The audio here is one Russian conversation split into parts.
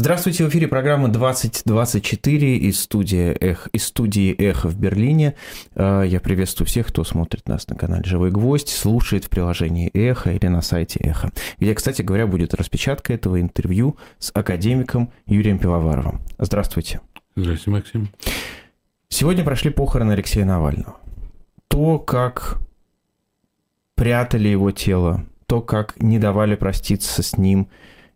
Здравствуйте, в эфире программа 2024 из студии, Эх, из студии «Эхо» в Берлине. А, я приветствую всех, кто смотрит нас на канале «Живой гвоздь», слушает в приложении «Эхо» или на сайте «Эхо», где, кстати говоря, будет распечатка этого интервью с академиком Юрием Пивоваровым. Здравствуйте. Здравствуйте, Максим. Сегодня прошли похороны Алексея Навального. То, как прятали его тело, то, как не давали проститься с ним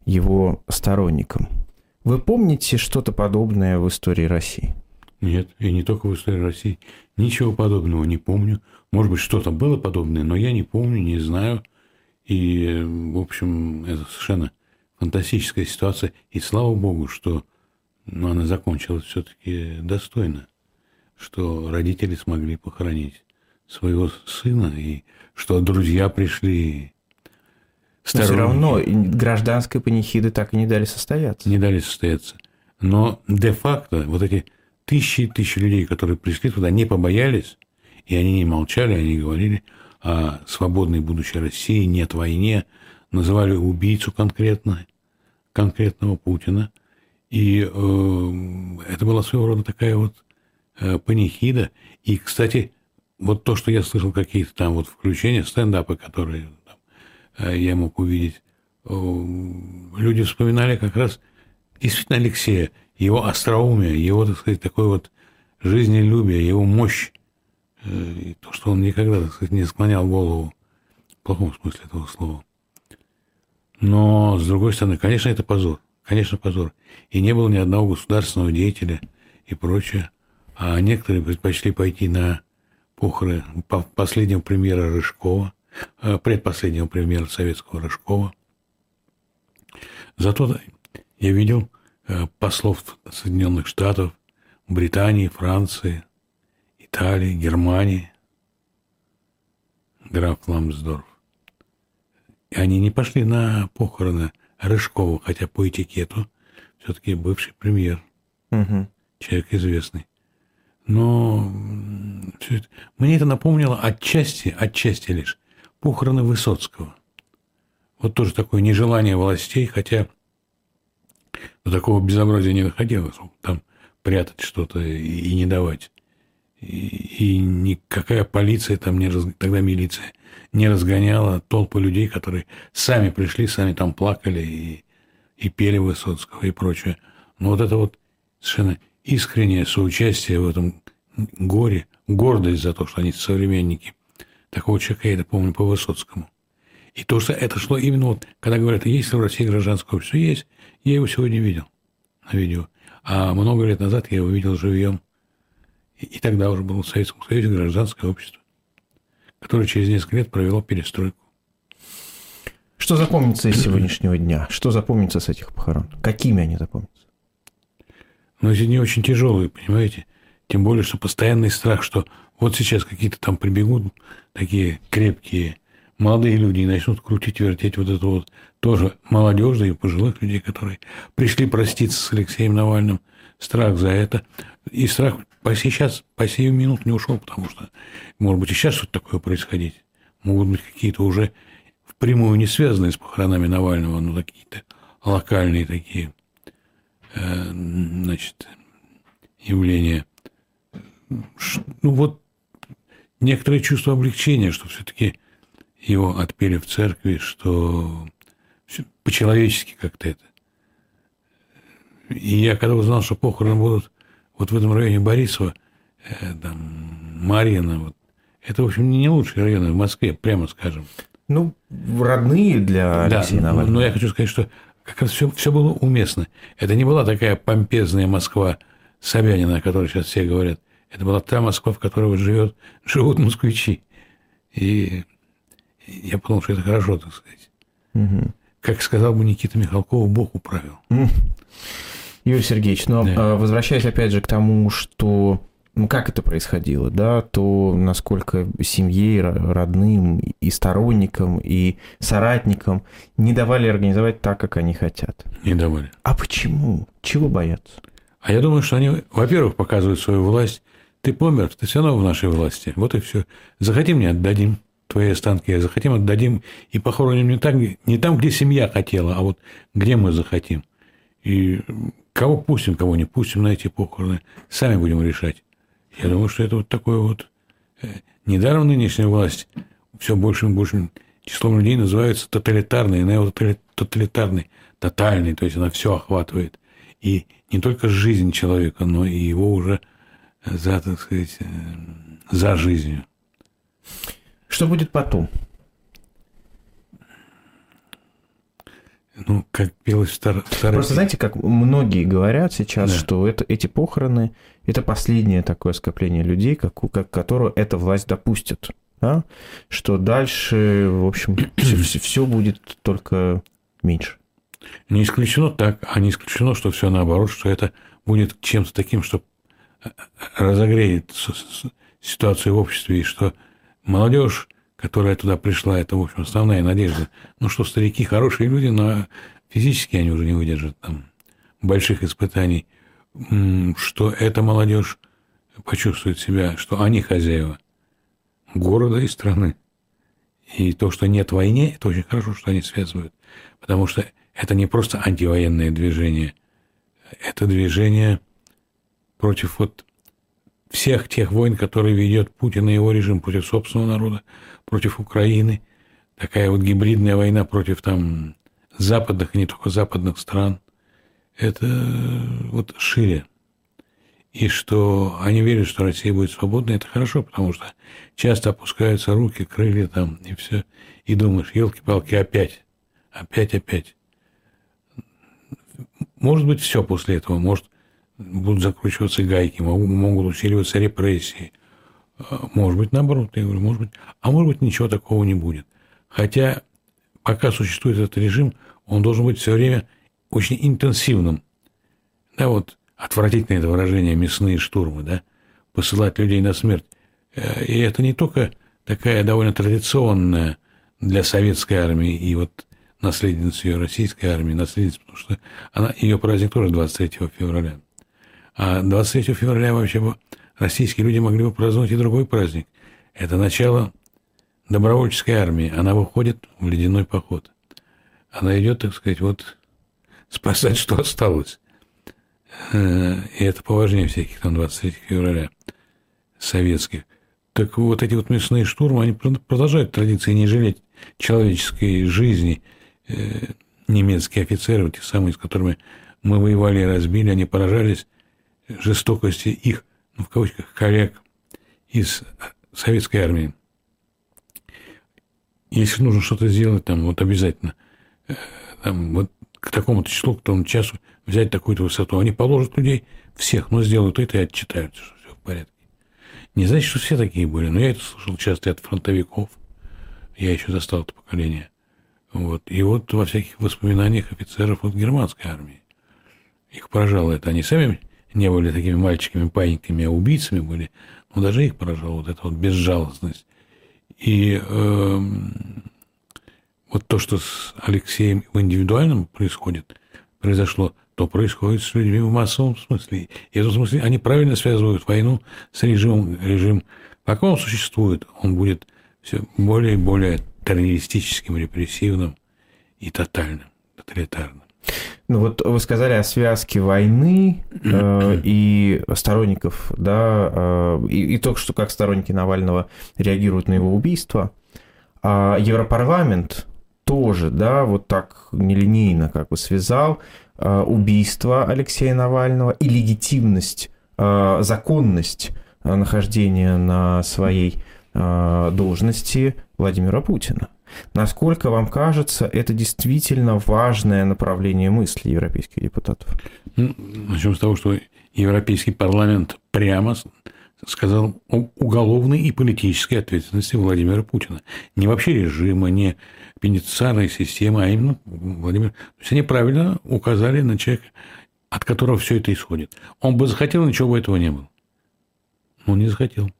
его сторонникам – вы помните что-то подобное в истории России? Нет, и не только в истории России. Ничего подобного не помню. Может быть, что-то было подобное, но я не помню, не знаю. И, в общем, это совершенно фантастическая ситуация. И слава богу, что ну, она закончилась все-таки достойно. Что родители смогли похоронить своего сына, и что друзья пришли но все равно гражданской панихиды так и не дали состояться. Не дали состояться. Но де-факто вот эти тысячи и тысячи людей, которые пришли туда, не побоялись, и они не молчали, они говорили о свободной будущей России, нет войне, называли убийцу конкретно, конкретного Путина. И э, это была своего рода такая вот э, панихида. И, кстати, вот то, что я слышал, какие-то там вот включения, стендапы, которые я мог увидеть, люди вспоминали как раз действительно Алексея, его остроумие, его, так сказать, такое вот жизнелюбие, его мощь, э, и то, что он никогда, так сказать, не склонял голову, в плохом смысле этого слова. Но, с другой стороны, конечно, это позор. Конечно, позор. И не было ни одного государственного деятеля и прочее. А некоторые предпочли пойти на похороны последнего премьера Рыжкова – Э, предпоследнего премьера советского Рыжкова. Зато я видел э, послов Соединенных Штатов, Британии, Франции, Италии, Германии, граф Ламсдорф. И они не пошли на похороны Рыжкова, хотя по этикету все-таки бывший премьер, угу. человек известный. Но мне это напомнило отчасти, отчасти лишь похороны Высоцкого. Вот тоже такое нежелание властей, хотя до такого безобразия не доходилось. Там прятать что-то и не давать. И, и никакая полиция там не раз... тогда милиция не разгоняла толпы людей, которые сами пришли, сами там плакали и, и пели Высоцкого и прочее. Но вот это вот совершенно искреннее соучастие в этом горе, гордость за то, что они современники – Такого человека я это помню по Высоцкому. И то, что это шло именно вот, когда говорят, есть ли в России гражданское общество, есть, я его сегодня видел на видео. А много лет назад я его видел живьем. И, и тогда уже было в Советском Союзе гражданское общество, которое через несколько лет провело перестройку. Что запомнится из сегодняшнего дня? Что запомнится с этих похорон? Какими они запомнятся? Ну, эти дни очень тяжелые, понимаете? Тем более, что постоянный страх, что вот сейчас какие-то там прибегут такие крепкие молодые люди и начнут крутить, вертеть вот это вот тоже молодежи и пожилых людей, которые пришли проститься с Алексеем Навальным. Страх за это. И страх по сейчас, по сию минуту не ушел, потому что, может быть, и сейчас что-то такое происходить. Могут быть какие-то уже впрямую не связанные с похоронами Навального, но какие-то локальные такие, э, значит, явления. Ну, вот некоторое чувство облегчения, что все-таки его отпели в церкви, что по-человечески как-то это. И я когда узнал, что похороны будут вот в этом районе Борисова, э, там, Марьина, вот, это, в общем, не лучшие районы в Москве, прямо скажем. Ну, родные для Алексея да, Навального. Но я хочу сказать, что как раз все, все было уместно. Это не была такая помпезная Москва Собянина, о которой сейчас все говорят. Это была та Москва, в которой вот живет, живут москвичи. И я подумал, что это хорошо, так сказать. Угу. Как сказал бы Никита Михалков, Бог управил. Юрий Сергеевич, но да. А, возвращаясь опять же к тому, что ну, как это происходило, да, то насколько семье, родным и сторонникам, и соратникам не давали организовать так, как они хотят. Не давали. А почему? Чего боятся? А я думаю, что они, во-первых, показывают свою власть ты помер, ты все равно в нашей власти. Вот и все. Захотим, не отдадим твои останки, захотим, отдадим и похороним не, так, не там, где семья хотела, а вот где мы захотим. И кого пустим, кого не пустим на эти похороны, сами будем решать. Я думаю, что это вот такое вот... Э, недаром нынешняя власть все большим и большим числом людей называется тоталитарной, неототалитарной, тотальной, то есть она все охватывает. И не только жизнь человека, но и его уже за, так сказать, э, за жизнью. Что будет потом? Ну, как пелось в стар... Просто знаете, как многие говорят сейчас, да. что это, эти похороны – это последнее такое скопление людей, как, как, которое эта власть допустит. Да? Что дальше, в общем, все, все будет только меньше. Не исключено так, а не исключено, что все наоборот, что это будет чем-то таким, что разогреет ситуацию в обществе, и что молодежь которая туда пришла, это, в общем, основная надежда. Ну что, старики хорошие люди, но физически они уже не выдержат там больших испытаний. Что эта молодежь почувствует себя, что они хозяева города и страны. И то, что нет войны, это очень хорошо, что они связывают. Потому что это не просто антивоенное движение. Это движение против вот всех тех войн, которые ведет Путин и его режим против собственного народа, против Украины. Такая вот гибридная война против там западных и не только западных стран. Это вот шире. И что они верят, что Россия будет свободной, это хорошо, потому что часто опускаются руки, крылья там, и все. И думаешь, елки-палки, опять, опять, опять. Может быть, все после этого. Может, будут закручиваться гайки, могут усиливаться репрессии. А, может быть, наоборот, я говорю, может быть. А может быть, ничего такого не будет. Хотя, пока существует этот режим, он должен быть все время очень интенсивным. Да, вот отвратительное это выражение «мясные штурмы», да, посылать людей на смерть. Э, и это не только такая довольно традиционная для советской армии и вот наследница ее российской армии, наследница, потому что она, ее праздник тоже 23 февраля. А 23 февраля вообще российские люди могли бы праздновать и другой праздник. Это начало добровольческой армии. Она выходит в ледяной поход. Она идет, так сказать, вот спасать, что осталось. Э, и это поважнее всяких там 23 февраля советских. Так вот эти вот мясные штурмы, они продолжают традиции не жалеть человеческой жизни. Э, немецкие офицеры, те самые, с которыми мы воевали и разбили, они поражались жестокости их, ну, в кавычках, коллег из советской армии. Если нужно что-то сделать, там, вот обязательно, э, там, вот к такому-то числу, к тому часу взять такую-то высоту. Они положат людей всех, но сделают это и отчитаются, что все в порядке. Не значит, что все такие были, но я это слышал часто от фронтовиков. Я еще застал это поколение. Вот. И вот во всяких воспоминаниях офицеров от германской армии. Их поражало это. Они сами не были такими мальчиками, паниками, а убийцами были, но даже их поражала вот эта вот безжалостность. И э, вот то, что с Алексеем в индивидуальном происходит, произошло, то происходит с людьми в массовом смысле. И в этом смысле они правильно связывают войну с режимом. Режим, пока он существует, он будет все более и более террористическим, репрессивным и тотальным, тоталитарным. Ну вот вы сказали о связке войны э, и сторонников, да, э, и, и только что как сторонники Навального реагируют на его убийство. А Европарламент тоже, да, вот так нелинейно как бы связал э, убийство Алексея Навального и легитимность, э, законность э, нахождения на своей э, должности Владимира Путина. Насколько вам кажется, это действительно важное направление мысли европейских депутатов? Ну, начнем с того, что Европейский парламент прямо сказал о уголовной и политической ответственности Владимира Путина. Не вообще режима, не пенитенциарной системы, а именно Владимир. То есть они правильно указали на человека, от которого все это исходит. Он бы захотел, ничего бы этого не было. Но не захотел.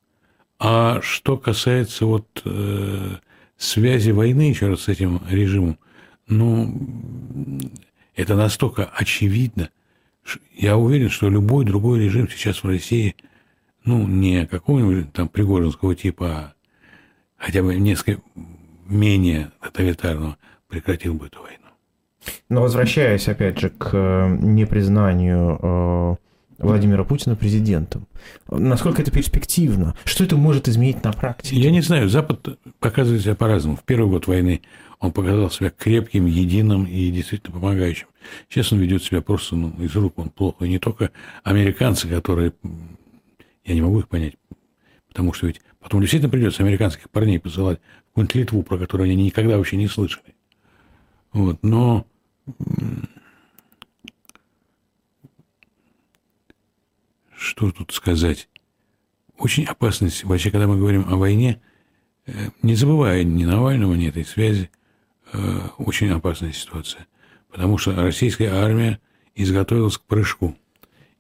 А что касается вот э, связи войны еще раз с этим режимом, ну, это настолько очевидно. Я уверен, что любой другой режим сейчас в России, ну, не какого-нибудь там Пригожинского типа, а хотя бы несколько менее тоталитарного, прекратил бы эту войну. Но возвращаясь, опять же, к э, непризнанию э, Владимира Путина президентом. Насколько это перспективно? Что это может изменить на практике? Я не знаю. Запад показывает себя по-разному. В первый год войны он показал себя крепким, единым и действительно помогающим. Сейчас он ведет себя просто ну, из рук он плохо. И не только американцы, которые... Я не могу их понять. Потому что ведь потом действительно придется американских парней посылать в какую-нибудь Литву, про которую они никогда вообще не слышали. Вот. Но что тут сказать? Очень опасная вообще, когда мы говорим о войне, э, не забывая ни Навального, ни этой связи, э, очень опасная ситуация. Потому что российская армия изготовилась к прыжку.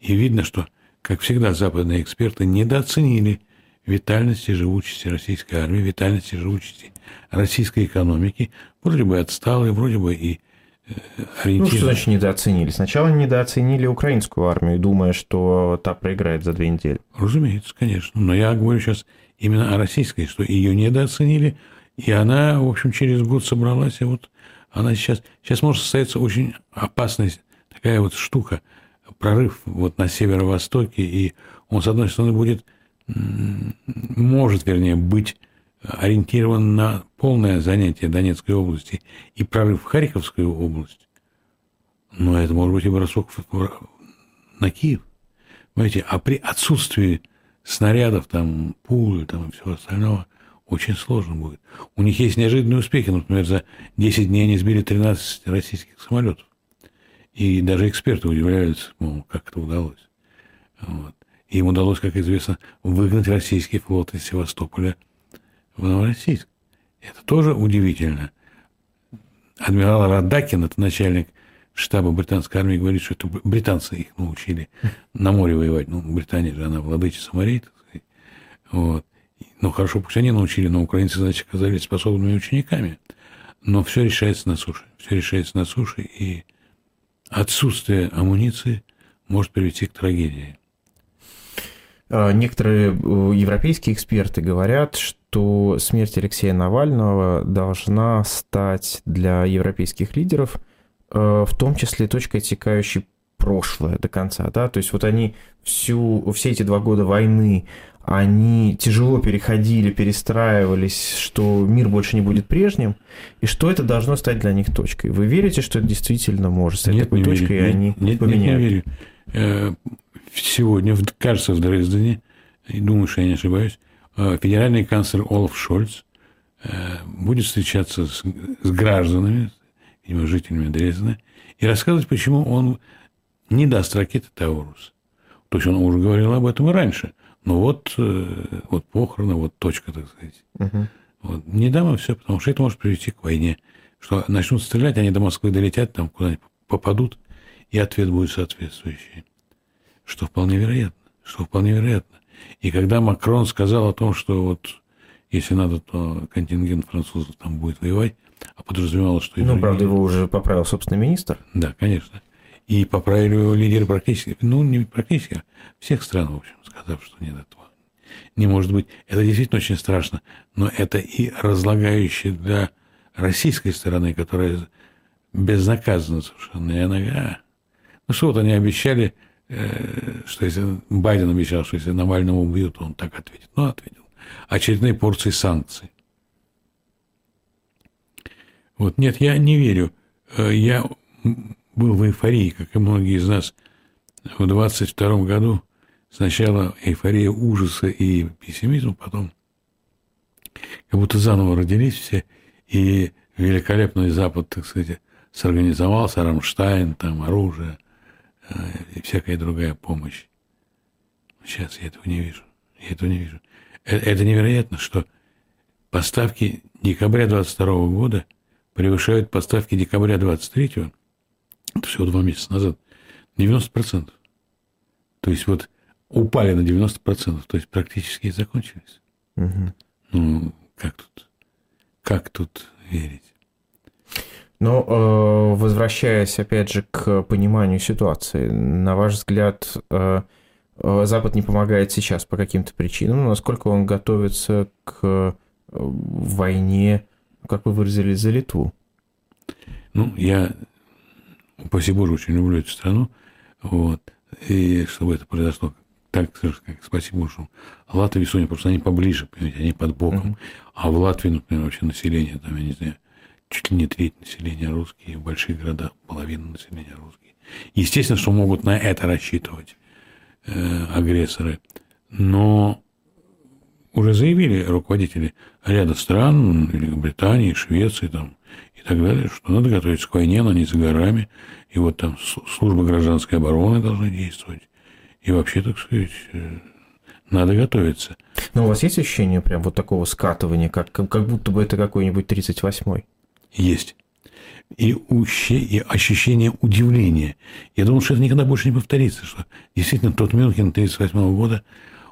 И видно, что, как всегда, западные эксперты недооценили витальности и живучести российской армии, витальности и живучести российской экономики, вроде бы отсталой, вроде бы и ориентир. Ну, что значит недооценили? Сначала недооценили украинскую армию, думая, что та проиграет за две недели. Разумеется, конечно. Но я говорю сейчас именно о российской, что ее недооценили, и она, в общем, через год собралась, и вот она сейчас... Сейчас может состояться очень опасная такая вот штука, прорыв вот на северо-востоке, и он, с одной стороны, будет, может, вернее, быть ориентирован на полное занятие Донецкой области и прорыв в Харьковскую область, но это может быть и бросок на Киев. Понимаете, а при отсутствии снарядов, там, пуль там, и всего остального, очень сложно будет. У них есть неожиданные успехи. Например, за 10 дней они сбили 13 российских самолетов. И даже эксперты удивляются, мол, как это удалось. Вот. Им удалось, как известно, выгнать российский флот из Севастополя – в Новороссийск. Это тоже удивительно. Адмирал Радакин, это начальник штаба британской армии, говорит, что это британцы их научили на море воевать. Ну, Британия же, она владычица морей, так. Вот. Ну, хорошо, пусть они научили, но украинцы, значит, оказались способными учениками. Но все решается на суше. Все решается на суше, и отсутствие амуниции может привести к трагедии. А, некоторые э, европейские эксперты говорят, что смерть Алексея Навального должна стать для европейских лидеров э, в том числе точкой отсекающей прошлое до конца, да, то есть вот они всю, все эти два года войны, они тяжело переходили, перестраивались, что мир больше не будет прежним, и что это должно стать для них точкой. Вы верите, что это действительно может стать нет, такой не точкой, верю. и они нет, поменяют? Нет, не верю. Сегодня, кажется, в Дрездене, думаю, что я не ошибаюсь, э, федеральный канцлер Олаф Шольц э, будет встречаться с, с гражданами, видимо, жителями Дрездена, и рассказывать, почему он не даст ракеты Таурус. То есть он уже говорил об этом и раньше. Но вот, э, вот похороны, вот точка, так сказать. Угу. Вот. Не дам им все, потому что это может привести к войне. Что начнут стрелять, они до Москвы долетят, там куда-нибудь попадут, и ответ будет соответствующий что вполне вероятно, что вполне вероятно. И когда Макрон сказал о том, что вот если надо, то контингент французов там будет воевать, а подразумевалось, что... Ну, правда, его уже поправил собственный министр. Да, конечно. И поправили его лидеры практически, ну, не практически, а всех стран, в общем, сказав, что нет этого. Не может быть. Это действительно очень страшно. Но это и разлагающее для российской стороны, которая безнаказанно совершенно. И она, а, ну что вот они обещали что если Байден обещал, что если Навального убьют, он так ответит. Ну, ответил. Очередные порции санкций. Вот, нет, я не верю. Э, я был в эйфории, как и многие из нас, в 22 году. Сначала эйфория ужаса и пессимизма, потом как будто заново родились все, и великолепный Запад, так сказать, сорганизовался, Рамштайн, там, оружие, и всякая другая помощь. Сейчас я этого не вижу. Я этого не вижу. Э, это невероятно, что поставки декабря 22 года превышают поставки декабря 23 это всего два месяца назад, 90%. То есть вот упали на 90%, то есть практически закончились. Угу. Ну, как тут, как тут верить? Но э, возвращаясь опять же к пониманию ситуации, на ваш взгляд, э, э, Запад не помогает сейчас по каким-то причинам, насколько он готовится к войне, как вы выразились, за Литву? Ну, я упаси Боже, очень люблю эту страну, вот, и чтобы это произошло так, как, спасибо Богу, Латвия и Эстония, просто они поближе, понимаете, они под боком. Uh-huh. А в Латвии, например, вообще население, там, я не знаю, чуть ли не треть населения русские, в больших городах половина населения русские. Естественно, что могут на это рассчитывать э, агрессоры. Но уже заявили руководители ряда стран, Великобритании, Швеции там, и так далее, что надо готовиться к войне, она не за горами. И вот там служба гражданской обороны должна действовать. И вообще, так сказать, э, надо готовиться. Но у вас есть ощущение прям вот такого скатывания, как, как будто бы это какой-нибудь 38-й? Есть. И, уще, и ощущение удивления. Я думал, что это никогда больше не повторится, что действительно тот Мюнхен 1938 года,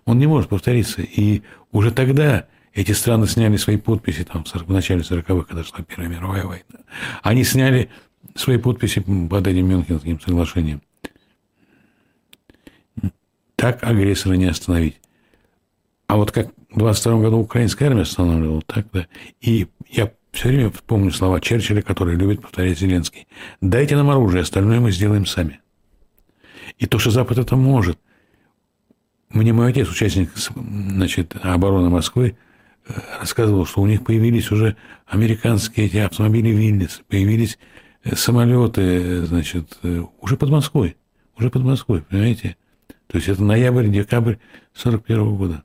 он не может повториться. И уже тогда эти страны сняли свои подписи, там, в начале 40-х, когда шла Первая мировая война. Они сняли свои подписи под этим Мюнхенским соглашением. Так агрессора не остановить. А вот как в 22 году украинская армия останавливала, так да. И я все время помню слова Черчилля, которые любит повторять Зеленский. Дайте нам оружие, остальное мы сделаем сами. И то, что Запад это может. Мне мой отец, участник значит, обороны Москвы, э, рассказывал, что у них появились уже американские эти автомобили Виллис, появились э, самолеты, значит, э, уже под Москвой. Уже под Москвой, понимаете? То есть это ноябрь, декабрь 41 года.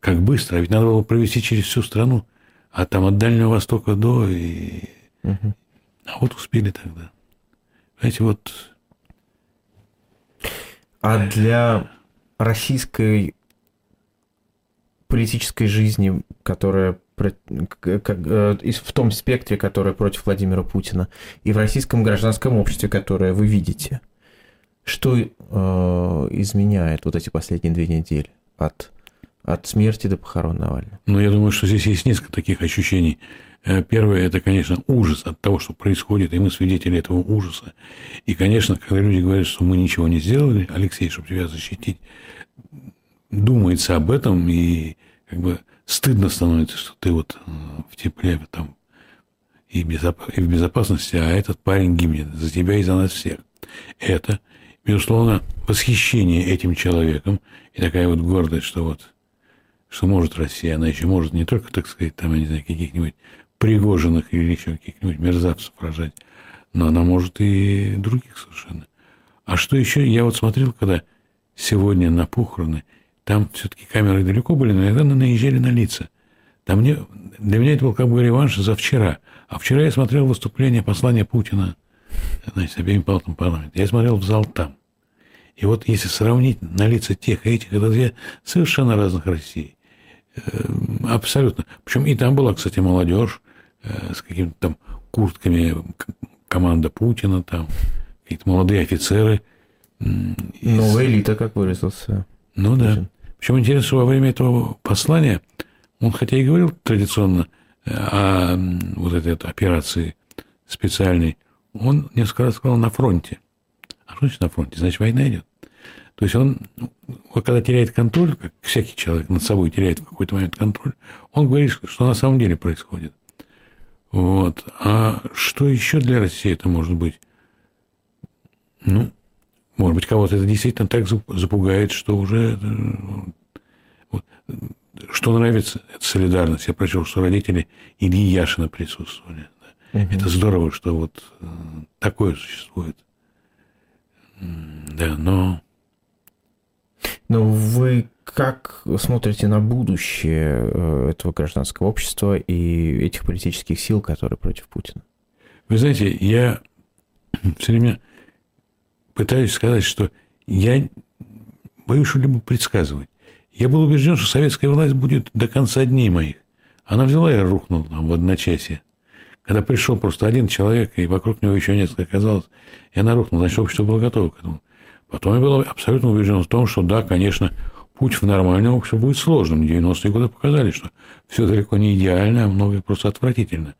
Как быстро, а ведь надо было провести через всю страну, а там от Дальнего Востока до и... Угу. А вот успели тогда. Знаете, вот... А для российской политической жизни, которая э, в том спектре, который против Владимира Путина, и в российском гражданском обществе, которое вы видите, что э, изменяет вот эти последние две недели от, от смерти до похорон Навального? Ну, я думаю, что здесь есть несколько таких ощущений. Э, первое – это, конечно, ужас от того, что происходит, и мы свидетели этого ужаса. И, конечно, когда люди говорят, что мы ничего не сделали, Алексей, чтобы тебя защитить, думается об этом, и как бы стыдно становится, что ты вот э, в тепле там и, безоп... и в безопасности, а этот парень гибнет за тебя и за нас всех. Это безусловно, восхищение этим человеком и такая вот гордость, что вот, что может Россия, она еще может не только, так сказать, там, я не знаю, каких-нибудь Пригожиных или еще каких-нибудь мерзавцев рожать, но она может и других совершенно. А что еще? Я вот смотрел, когда сегодня на похороны, там все-таки камеры далеко были, но иногда наезжали на лица. Там мне, для меня это был как бы реванш за вчера. А вчера я смотрел выступление послания Путина значит, обеими палатами парламента. Я смотрел в зал там. И вот если сравнить на лица тех и этих, это две совершенно разных России. Эм, абсолютно. Причем и там была, кстати, молодежь э, с какими-то там куртками команда Путина, там какие-то молодые офицеры. Новая элита, как выразился. Ну да. Причем интересно, что во время этого послания он, хотя и говорил традиционно э, о вот этой операции специальной, он несколько раз сказал на фронте. А что значит на фронте? Значит, война идет. То есть он, вот когда теряет контроль, как всякий человек над собой теряет в какой-то момент контроль, он говорит, что на самом деле происходит. Вот. А что еще для России это может быть? Ну, может быть, кого-то это действительно так запугает, что уже... Вот, что нравится, это солидарность. Я прочел, что родители Ильи Яшина присутствовали. Угу. Это здорово, что вот э, такое существует. Да, но... Но вы как смотрите на будущее э, этого гражданского общества и этих политических сил, которые против Путина? Вы знаете, я все время пытаюсь сказать, что я боюсь что-либо предсказывать. Я был убежден, что советская власть будет до конца дней моих. Она взяла и рухнула в одночасье. Когда пришел просто один человек, и вокруг него еще несколько оказалось, я нарухнул, значит, общество было готово к этому. Потом я был абсолютно убежден в том, что да, конечно, путь в нормальное общество будет сложным. 90-е годы показали, что все далеко не идеально, а многое просто отвратительно.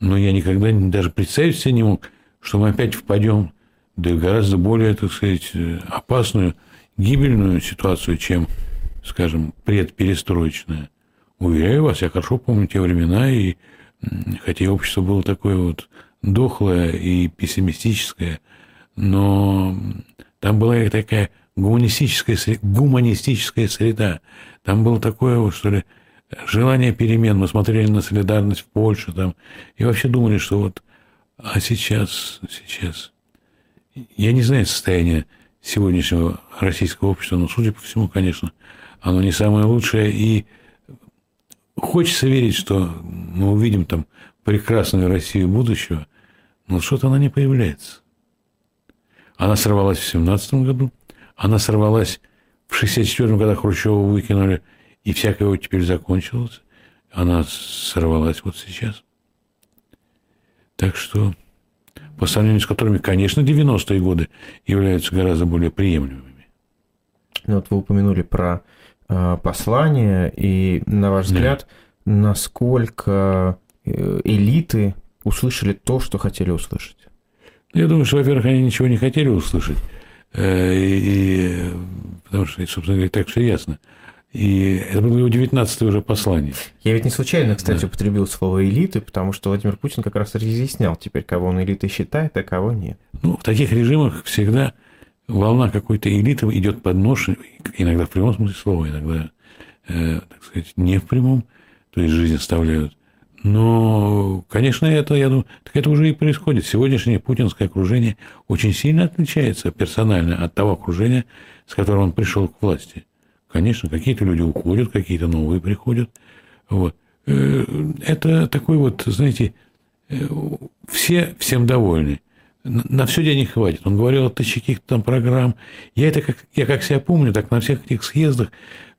Но я никогда даже представить себе не мог, что мы опять впадем в гораздо более, так сказать, опасную, гибельную ситуацию, чем, скажем, предперестроечная. Уверяю вас, я хорошо помню те времена, и хотя общество было такое вот дохлая и пессимистическая, но там была такая гуманистическая, гуманистическая среда. Там было такое, что ли, желание перемен. Мы смотрели на солидарность в Польше там, и вообще думали, что вот, а сейчас, сейчас, я не знаю состояние сегодняшнего российского общества, но, судя по всему, конечно, оно не самое лучшее, и хочется верить, что мы увидим там прекрасную Россию будущего, но что-то она не появляется. Она сорвалась в 17 году, она сорвалась в 64 году, Хрущева выкинули, и всякое вот теперь закончилось. Она сорвалась вот сейчас. Так что, по сравнению с которыми, конечно, 90-е годы являются гораздо более приемлемыми. Ну, вот вы упомянули про э, послание, и, на ваш взгляд, да. насколько э, элиты услышали то, что хотели услышать? Я думаю, что, во-первых, они ничего не хотели услышать, э, и, потому что, собственно говоря, так все ясно. И это было его 19 уже послание. Я ведь не случайно, кстати, да. употребил слово элиты, потому что Владимир Путин как раз разъяснял теперь, кого он элитой считает, а кого нет. Ну, в таких режимах всегда волна какой-то элиты идет под нож, иногда в прямом смысле слова, иногда, э, так сказать, не в прямом, то есть жизнь оставляют. Но, конечно, это, я думаю, так это уже и происходит. Сегодняшнее путинское окружение очень сильно отличается персонально от того окружения, с которым он пришел к власти. Конечно, какие-то люди уходят, какие-то новые приходят. Вот. Э, это такой вот, знаете, э, все всем довольны. На все денег хватит. Он говорил о тысяче каких-то там программ. Я это как, я как себя помню, так на всех этих съездах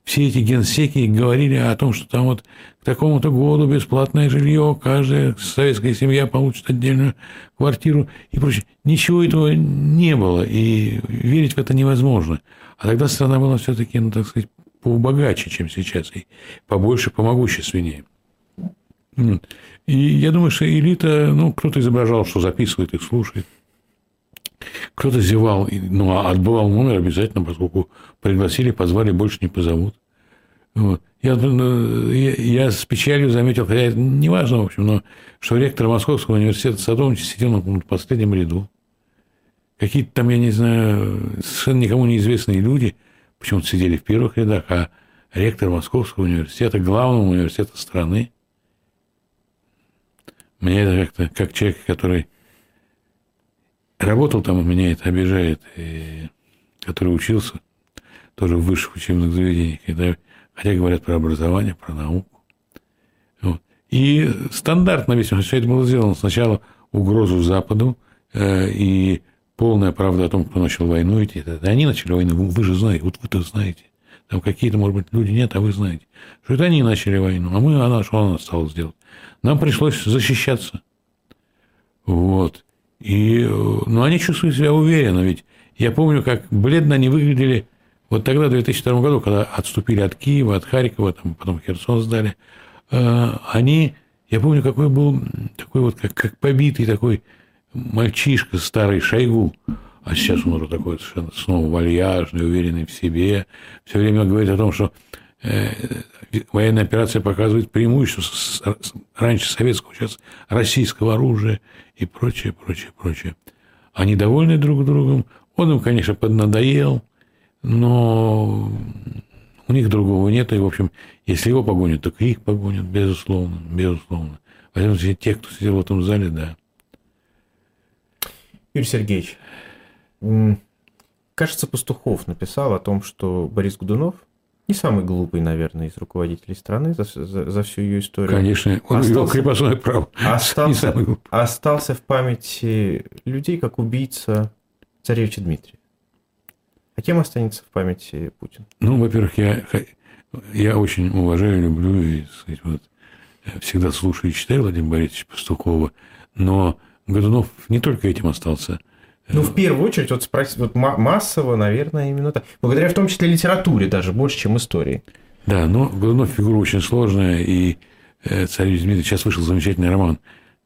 все эти генсеки говорили о том, что там вот к такому-то году бесплатное жилье, каждая советская семья получит отдельную квартиру и прочее. Ничего этого не было, и верить в это невозможно. А тогда страна была все-таки, ну, так сказать, побогаче, чем сейчас, и побольше, помогущественнее. И я думаю, что элита, ну, кто-то изображал, что записывает и слушает. Кто-то зевал, ну, а отбывал номер обязательно, поскольку пригласили, позвали, больше не позовут. Вот. Я, ну, я, я с печалью заметил, хотя это не важно, в общем, но что ректор Московского университета Садовничий сидел на последнем ряду. Какие-то там, я не знаю, совершенно никому неизвестные люди почему-то сидели в первых рядах, а ректор Московского университета, главного университета страны, мне это как-то, как человек, который работал там, меня это обижает, и который учился тоже в высших учебных заведениях, когда, хотя говорят про образование, про науку. Вот. И стандартно весь это было сделано сначала угрозу Западу э, и полная правда о том, кто начал войну идти. Это они начали войну, вы же знаете, вот вы-то знаете. Там какие-то, может быть, люди нет, а вы знаете. Что это они начали войну, а мы, она, что она стала сделать? Нам пришлось защищаться. Вот. И, э, ну, они чувствуют себя уверенно, ведь я помню, как бледно они выглядели вот тогда, в 2002 году, когда отступили от Киева, от Харькова, там, потом Херсон сдали, э, они, я помню, какой был такой вот, как, как побитый такой мальчишка старый Шойгу, а сейчас он уже такой совершенно снова вальяжный, уверенный в себе, все время говорит о том, что военная операция показывает преимущество раньше советского, сейчас российского оружия и прочее, прочее, прочее. Они довольны друг другом. Он им, конечно, поднадоел, но у них другого нет. И, в общем, если его погонят, так и их погонят, безусловно, безусловно. Возьмем те, кто сидел в этом зале, да. Юрий Сергеевич, кажется, Пастухов написал о том, что Борис Годунов не самый глупый, наверное, из руководителей страны за, за, за всю ее историю. Конечно, он остался, его крепостное право. Остался, остался в памяти людей как убийца царевича Дмитрия. А кем останется в памяти Путин? Ну, во-первых, я, я очень уважаю, люблю и сказать, вот, всегда слушаю и читаю Владимира Борисовича Пастухова, но Годунов не только этим остался – ну, в первую очередь, вот спросить, вот массово, наверное, именно так. Благодаря в том числе литературе даже больше, чем истории. Да, но Годунов фигура очень сложная, и э, царевич Дмитрий, сейчас вышел замечательный роман,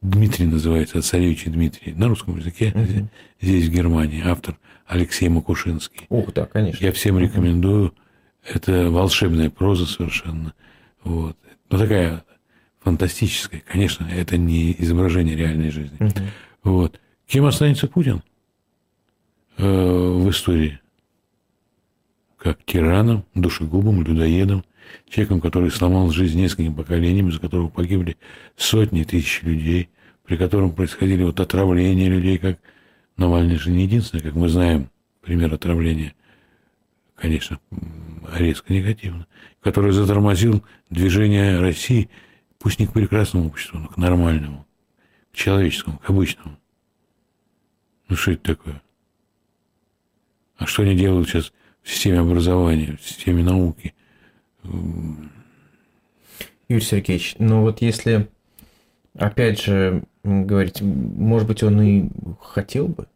Дмитрий называется, царевич Дмитрий, на русском языке, угу. здесь, в Германии, автор Алексей Макушинский. Ух, да, конечно. Я всем рекомендую, это волшебная проза совершенно, вот. Но такая фантастическая, конечно, это не изображение реальной жизни. Угу. Вот. Кем останется Путин в истории? Как тираном, душегубом, людоедом, человеком, который сломал жизнь нескольким поколениями, за которого погибли сотни тысяч людей, при котором происходили вот отравления людей, как Навальный же не единственный, как мы знаем, пример отравления, конечно, резко негативно, который затормозил движение России, пусть не к прекрасному обществу, но к нормальному, к человеческому, к обычному. Ну что это такое? А что они делают сейчас в системе образования, в системе науки? Юрий Сергеевич, ну вот если, опять же, говорить, может быть, он и хотел бы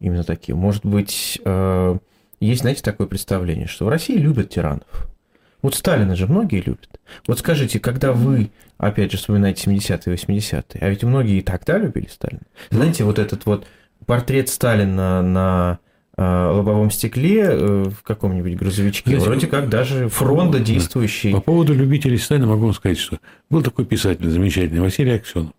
именно таким, может быть, э, есть, знаете, такое представление, что в России любят тиранов. Вот Сталина же многие любят. Вот скажите, когда вы, опять же, вспоминаете 70-е, 80-е, а ведь многие и тогда любили Сталина. Знаете, вот этот вот портрет Сталина на лобовом стекле э, в каком-нибудь грузовичке. Знаете, Вроде как даже фронта действующий. По поводу любителей Сталина могу вам сказать, что был такой писатель замечательный Василий Аксенов.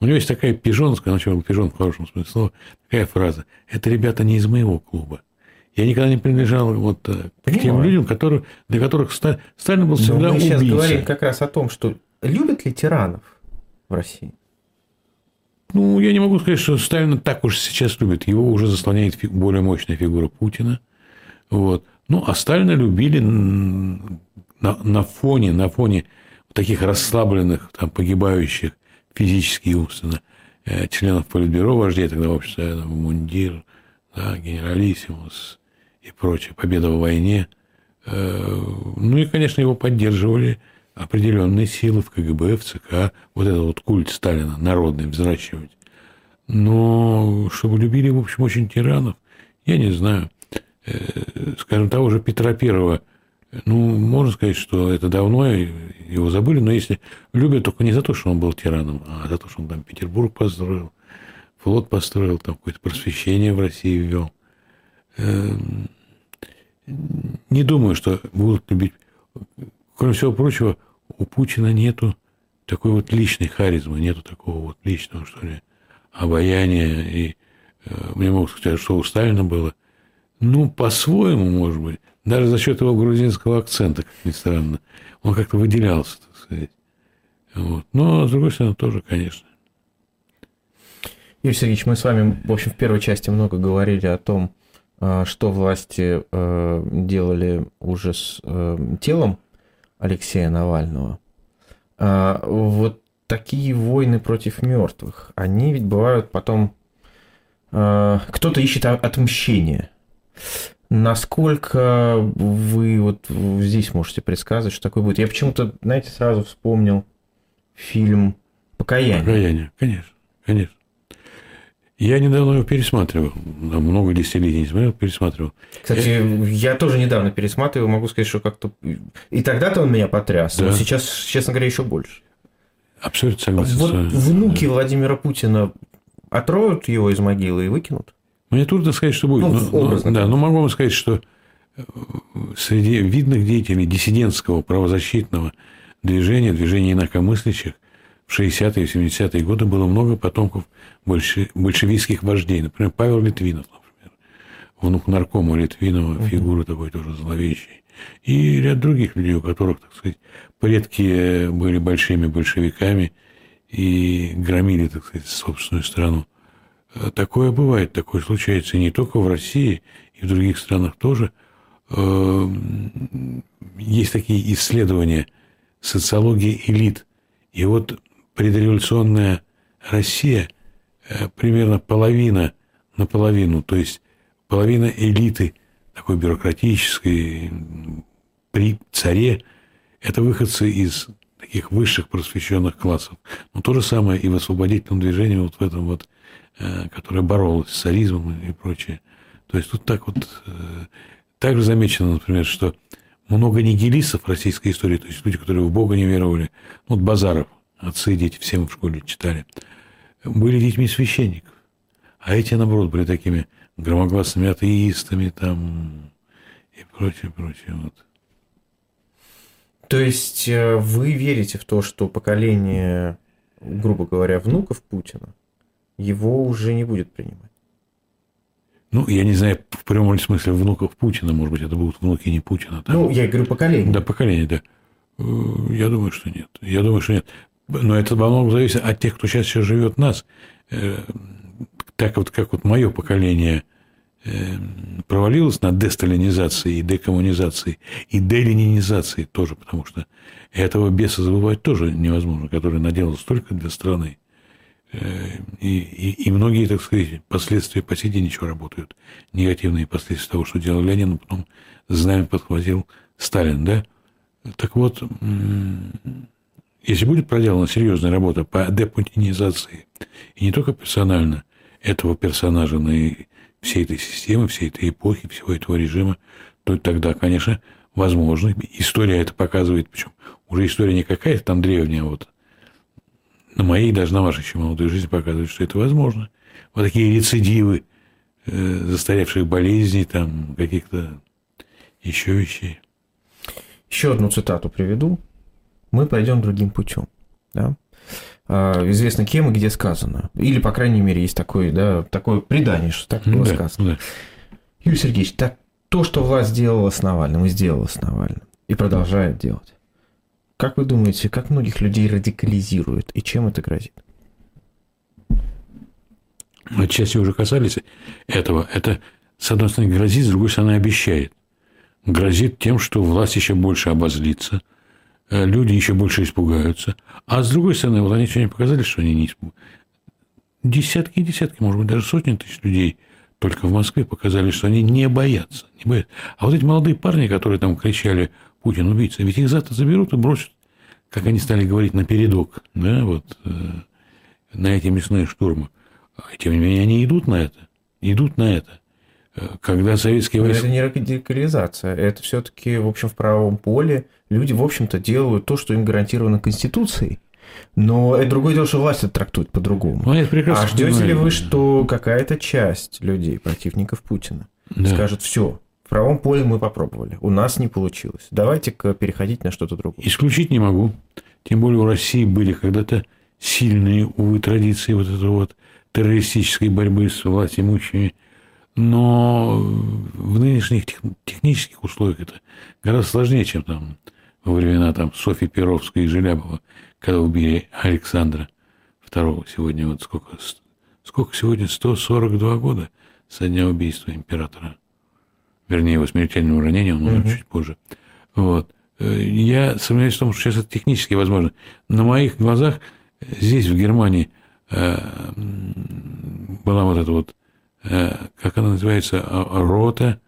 У него есть такая пижонская, ну, пижон в хорошем смысле слова, такая фраза. Это ребята не из моего клуба. Я никогда не принадлежал вот э, к тем людям, которые, для которых Сталин был всегда Но мы убийцей. сейчас говорим как раз о том, что любят ли тиранов в России? Ну, я не могу сказать, что Сталина так уж сейчас любят. Его уже заслоняет более мощная фигура Путина. Вот. Ну, а Сталина любили на, на фоне, на фоне таких расслабленных, там, погибающих физически и умственно э, членов Политбюро, вождей тогда общества, мундир, да, генералиссимус, и прочее, победа в войне. Э, ну и, конечно, его поддерживали определенные силы в КГБ, в ЦК, вот этот вот культ Сталина народный взращивать. Но чтобы любили, в общем, очень тиранов, я не знаю. Э, скажем, того же Петра Первого, ну, можно сказать, что это давно его забыли, но если любят, только не за то, что он был тираном, а за то, что он там Петербург построил, флот построил, там какое-то просвещение в России ввел. Эм, не думаю, что будут любить. Кроме всего прочего, у Путина нету такой вот личной харизмы, нету такого вот личного, что ли, обаяния. И э, мне могут сказать, что у Сталина было. Ну, по-своему, может быть, даже за счет его грузинского акцента, как ни странно, он как-то выделялся, так сказать. Вот. Но, с другой стороны, тоже, конечно. Юрий Сергеевич, мы с вами, в общем, в первой части много говорили о том, а, что власти э, делали уже с э, телом Алексея Навального. А, вот такие войны против мертвых, они ведь бывают потом... А, кто-то ищет отмщение. Насколько вы вот здесь можете предсказывать, что такое будет? Я почему-то, знаете, сразу вспомнил фильм «Покаяние». «Покаяние», конечно, конечно. Я недавно его пересматривал. Много десятилетий не смотрел, пересматривал. Кстати, я... я тоже недавно пересматривал, могу сказать, что как-то... И тогда-то он меня потряс, да. но сейчас, честно говоря, еще больше. Абсолютно согласен. Вот внуки Владимира Путина отроют его из могилы и выкинут? Мне трудно сказать, что будет. Ну, но, но, да, но могу вам сказать, что э, среди видных деятелей диссидентского правозащитного движения, движения инакомыслящих, в 60-е и 70-е годы было много потомков большевистских вождей. Например, Павел Литвинов, например, внук наркома Литвинова, фигура такой тоже зловещий. И ряд других людей, у которых, так сказать, предки были большими большевиками и громили, так сказать, собственную страну. Такое бывает, такое случается и не только в России, и в других странах тоже. Эм, есть такие исследования социологии элит. И вот предреволюционная Россия э, примерно половина наполовину, то есть половина элиты такой бюрократической при царе, это выходцы из таких высших просвещенных классов. Но то же самое и в освободительном движении, вот в этом вот, э, которое боролось с царизмом и прочее. То есть тут так вот... Э, также замечено, например, что много нигилистов российской истории, то есть люди, которые в Бога не веровали, ну, вот Базаров, отцы и дети, все мы в школе читали, были детьми священников. А эти, наоборот, были такими громогласными атеистами там и прочее, прочее. Вот. То есть вы верите в то, что поколение, грубо говоря, внуков Путина его уже не будет принимать. Ну, я не знаю, в прямом смысле внуков Путина, может быть, это будут внуки не Путина. Там. Ну, я говорю поколение. Да, поколение, да. Э, я думаю, что нет. Я думаю, что нет. Но это во многом зависит от тех, кто сейчас еще живет нас. Э, так вот, как вот мое поколение э, провалилось на десталинизации и декоммунизации, и деленинизации тоже, потому что этого беса забывать тоже невозможно, который наделал столько для страны. Э, и, и, и многие, так сказать, последствия по сей день еще работают. Негативные последствия того, что делал Ленин, а потом знамя подхватил Сталин, да? Так вот, если будет проделана серьезная работа по депутинизации, и не только персонально этого персонажа, но и всей этой системы, всей этой эпохи, всего этого режима, то тогда, конечно, возможно, история это показывает, причем уже история не какая-то там древняя, вот на моей, даже на вашей еще молодой жизни показывает, что это возможно. Вот такие рецидивы э, застаревших болезней, там, каких-то еще вещей. Еще одну цитату приведу. Мы пойдем другим путем. Да? А, известно кем и где сказано. Или, по крайней мере, есть такое, да, такое предание, что так было да, сказано. Да. Юрий Сергеевич, так, то, что власть сделала с Навальным, и сделала с Навальным, и продолжает делать, как вы думаете, как многих людей радикализирует и чем это грозит? Отчасти уже касались этого. Это, с одной стороны, грозит, с другой стороны, обещает. Грозит тем, что власть еще больше обозлится, люди еще больше испугаются. А с другой стороны, вот они сегодня показали, что они не испугаются. Десятки и десятки, может быть, даже сотни тысяч людей только в Москве показали, что они не боятся. Не боятся. А вот эти молодые парни, которые там кричали Путин убийца. Ведь их завтра заберут и бросят, как они стали говорить, на передок, да, вот, э, на эти мясные штурмы. А тем не менее, они идут на это, идут на это. Э, когда советские войска... Это не радикализация, это все-таки, в общем, в правом поле люди, в общем-то, делают то, что им гарантировано Конституцией. Но это другое дело, что власть это трактует по-другому. Ну, а ждете ли вы, что какая-то часть людей, противников Путина, да. скажет, все, в правом поле мы попробовали. У нас не получилось. Давайте-ка переходить на что-то другое. Исключить не могу. Тем более у России были когда-то сильные, увы, традиции вот этой вот террористической борьбы с властимущими. Но в нынешних технических условиях это гораздо сложнее, чем там во времена там Софьи Перовской и Желябова, когда убили Александра II. Сегодня вот сколько, сколько сегодня? 142 года со дня убийства императора вернее, его смертельному ранению, он умер угу. чуть позже. Вот. Э, я сомневаюсь в том, что сейчас это технически возможно. На моих глазах здесь, в Германии, э, была вот эта вот, э, как она называется, а, рота,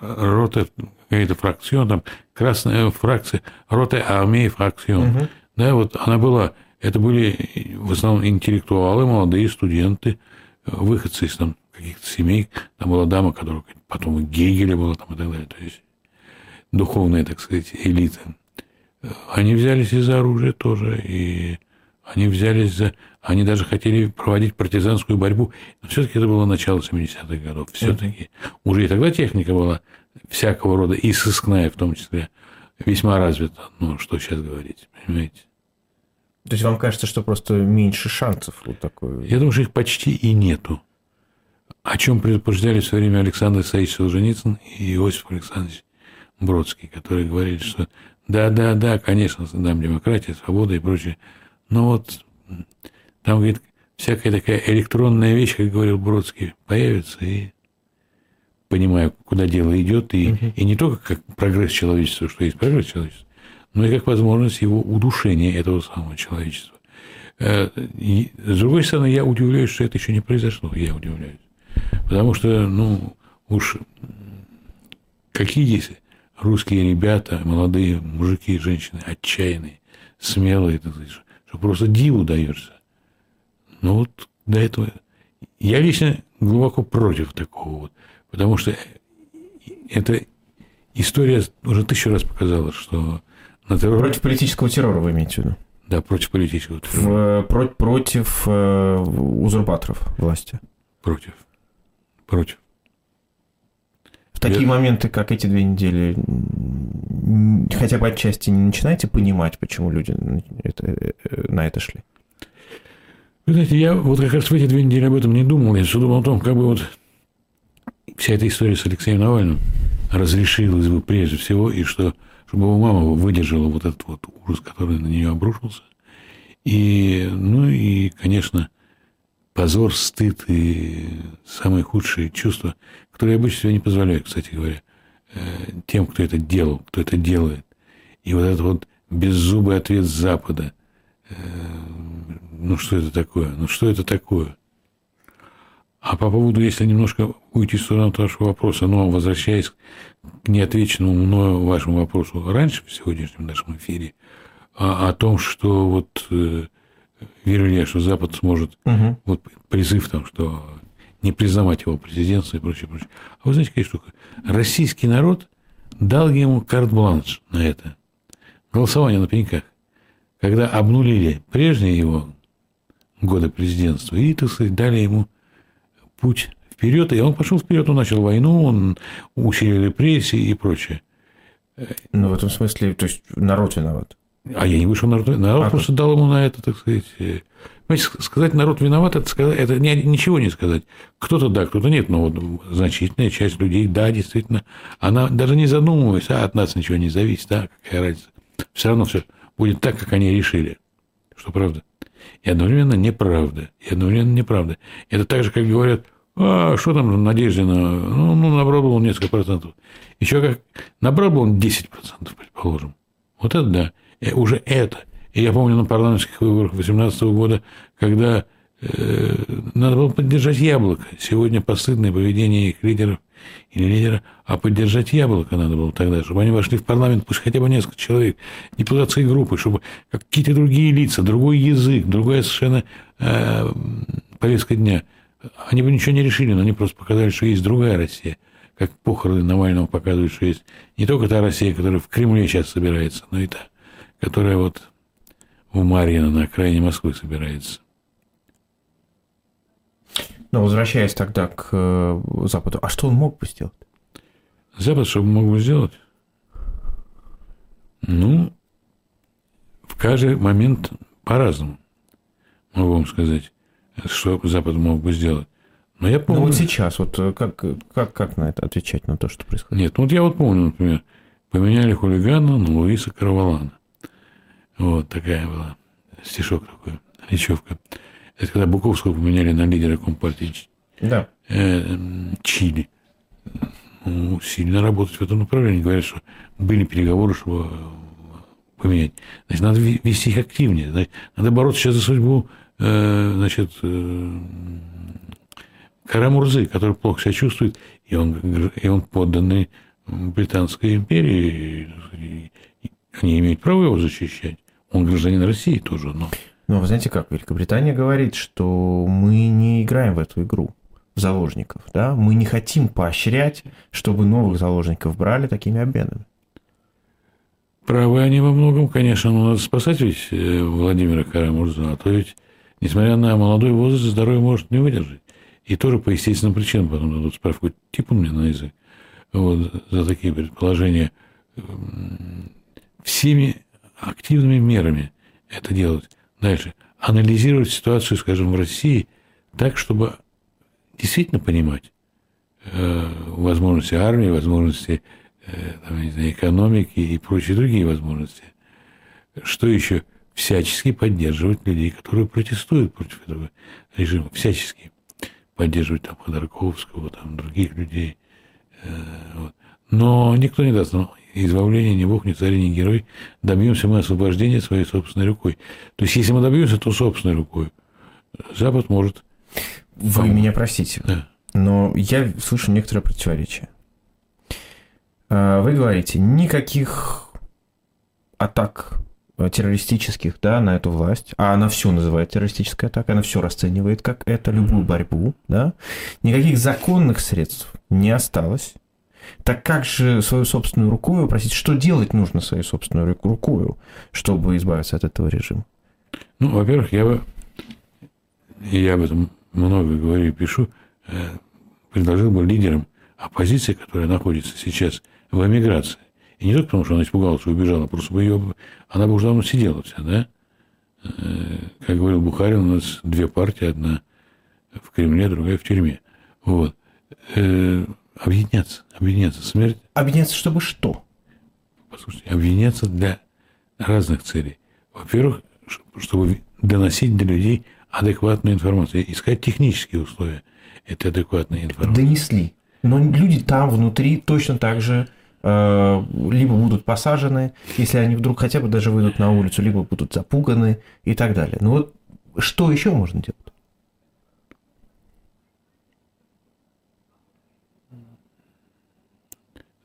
рота, какая-то фракция, там, красная фракция, рота армии фракцион. Угу. Да, вот она была это были в основном интеллектуалы, молодые студенты, выходцы из там, каких-то семей. Там была дама, которая потом и Гегеля была там, и так далее. То есть духовная, так сказать, элита. Они взялись из-за оружия тоже, и они взялись за... Они даже хотели проводить партизанскую борьбу, но все-таки это было начало 70-х годов. Все-таки уже и тогда техника была всякого рода, и сыскная в том числе, весьма развита. Ну, что сейчас говорить, понимаете? То есть вам кажется, что просто меньше шансов вот такой? Я думаю, что их почти и нету. О чем предупреждали в свое время Александр Исаевич Солженицын и Иосиф Александрович Бродский, которые говорили, что да, да, да, конечно, нам демократия, свобода и прочее. Но вот там, говорит, всякая такая электронная вещь, как говорил Бродский, появится, и понимаю, куда дело идет, и, угу. и не только как прогресс человечества, что есть прогресс человечества, но и как возможность его удушения этого самого человечества. Э, и, с другой стороны, я удивляюсь, что это еще не произошло. Я удивляюсь. Потому что, ну, уж какие есть русские ребята, молодые мужики и женщины, отчаянные, смелые, что просто диву даешься. Ну вот до этого... Я лично глубоко против такого вот, потому что эта история уже тысячу раз показала, что на террор... Против политического террора вы имеете в виду? Да, против политического террора. В, про, против э, узурпаторов власти. Против. Против. такие моменты, как эти две недели, хотя бы отчасти не начинаете понимать, почему люди это, э, на это шли? Вы знаете, я вот как раз в эти две недели об этом не думал. Я все думал о том, как бы вот вся эта история с Алексеем Навальным разрешилась бы прежде всего, и что, чтобы его мама выдержала вот этот вот ужас, который на нее обрушился. И, ну и, конечно, позор, стыд и самые худшие чувства, которые я обычно себе не позволяю, кстати говоря, э, тем, кто это делал, кто это делает. И вот этот вот беззубый ответ Запада. Ну, что это такое? Ну, что это такое? А по поводу, если немножко уйти в сторону вашего вопроса, но возвращаясь к неотвеченному мною вашему вопросу раньше в сегодняшнем нашем эфире, о, о том, что вот э, верю ли я, что Запад сможет, угу. вот призыв там, что не признавать его президентство и прочее, прочее. А вы знаете, какая штука? Российский народ дал ему карт-бланш на это. Голосование на пеньках. Когда обнулили прежние его годы президентства и, так сказать, дали ему путь вперед, и он пошел вперед, он начал войну, он усилил репрессии и прочее. Ну, в этом смысле, то есть народ виноват. А я не вышел народ. Народ а просто дал ему на это, так сказать. Э, понимаете, сказать народ виноват, это, сказать, это не, ничего не сказать. Кто-то да, кто-то нет, но вот значительная часть людей, да, действительно, она даже не задумываясь, а от нас ничего не зависит, да, какая разница. Все равно все будет так, как они решили, что правда. И одновременно неправда. И одновременно неправда. Это так же, как говорят, а что там надежде на... Ну, ну набрал он несколько процентов. Еще как... Набрал бы он 10 процентов, предположим. Вот это да. И уже это. И я помню на парламентских выборах 2018 года, когда э, надо было поддержать яблоко. Сегодня постыдное поведение их лидеров или лидера, а поддержать яблоко надо было тогда, чтобы они вошли в парламент, пусть хотя бы несколько человек, депутатской группы, чтобы какие-то другие лица, другой язык, другая совершенно э, повестка дня. Они бы ничего не решили, но они просто показали, что есть другая Россия, как похороны Навального показывают, что есть не только та Россия, которая в Кремле сейчас собирается, но и та, которая вот в Марьино на окраине Москвы собирается. Но возвращаясь тогда к э, Западу, а что он мог бы сделать? Запад что мог бы сделать? Ну, в каждый момент по-разному, могу вам сказать, что Запад мог бы сделать. Но я помню... Ну вот сейчас, вот э, как, как, как на это отвечать, на то, что происходит? Нет, ну вот я вот помню, например, поменяли хулигана на Луиса Карвалана. Вот такая была стишок такой, речевка. Это когда Буковского поменяли на лидера Компартии да. Э, Чили. Ну, сильно работать в этом направлении. Говорят, что были переговоры, чтобы поменять. Значит, надо вести их активнее. Значит, надо бороться сейчас за судьбу э, значит, э, Карамурзы, который плохо себя чувствует, и он, и он подданный Британской империи, и они имеют право его защищать. Он гражданин России тоже, но... Но вы знаете как, Великобритания говорит, что мы не играем в эту игру заложников, да, мы не хотим поощрять, чтобы новых заложников брали такими обменами. Правы они во многом, конечно, но надо спасать ведь э, Владимира Карамурза, а то ведь, несмотря на молодой возраст, здоровье может не выдержать. И тоже по естественным причинам потом дадут справку типа мне на язык. Вот, за такие предположения. Всеми активными мерами это делать. Дальше. Анализировать ситуацию, скажем, в России так, чтобы действительно понимать э, возможности армии, возможности э, там, не знаю, экономики и прочие другие возможности. Что еще? Всячески поддерживать людей, которые протестуют против этого режима. Всячески поддерживать там Ходорковского, там других людей. Э, вот. Но никто не даст нам избавления, ни Бог, ни царь, ни герой. Добьемся мы освобождения своей собственной рукой. То есть, если мы добьемся, то собственной рукой. Запад может... Вы помочь. меня простите, да. но я слышу некоторое противоречие. А, вы говорите, никаких атак террористических, да, на эту власть, а она все называет террористической атакой, она все расценивает как это, любую борьбу, да, никаких законных средств не осталось, так как же свою собственную рукою просить, что делать нужно своей собственной рукою, чтобы избавиться от этого режима? Ну, во-первых, я бы, я об этом много говорю и пишу, э, предложил бы лидерам оппозиция, которая находится сейчас в эмиграции, и не только потому, что она испугалась и убежала, просто бы ее, она бы уже давно сидела вся, да? Э, как говорил Бухарин, у нас две партии, одна в Кремле, другая в тюрьме. Вот. Объединяться, объединяться. Смерть. Объединяться, чтобы что? Послушайте, объединяться для разных целей. Во-первых, чтобы доносить до людей адекватную информацию, искать технические условия этой адекватной информации. Донесли. Но люди там внутри точно так же э, либо будут посажены, если они вдруг хотя бы даже выйдут на улицу, либо будут запуганы и так далее. Ну вот что еще можно делать?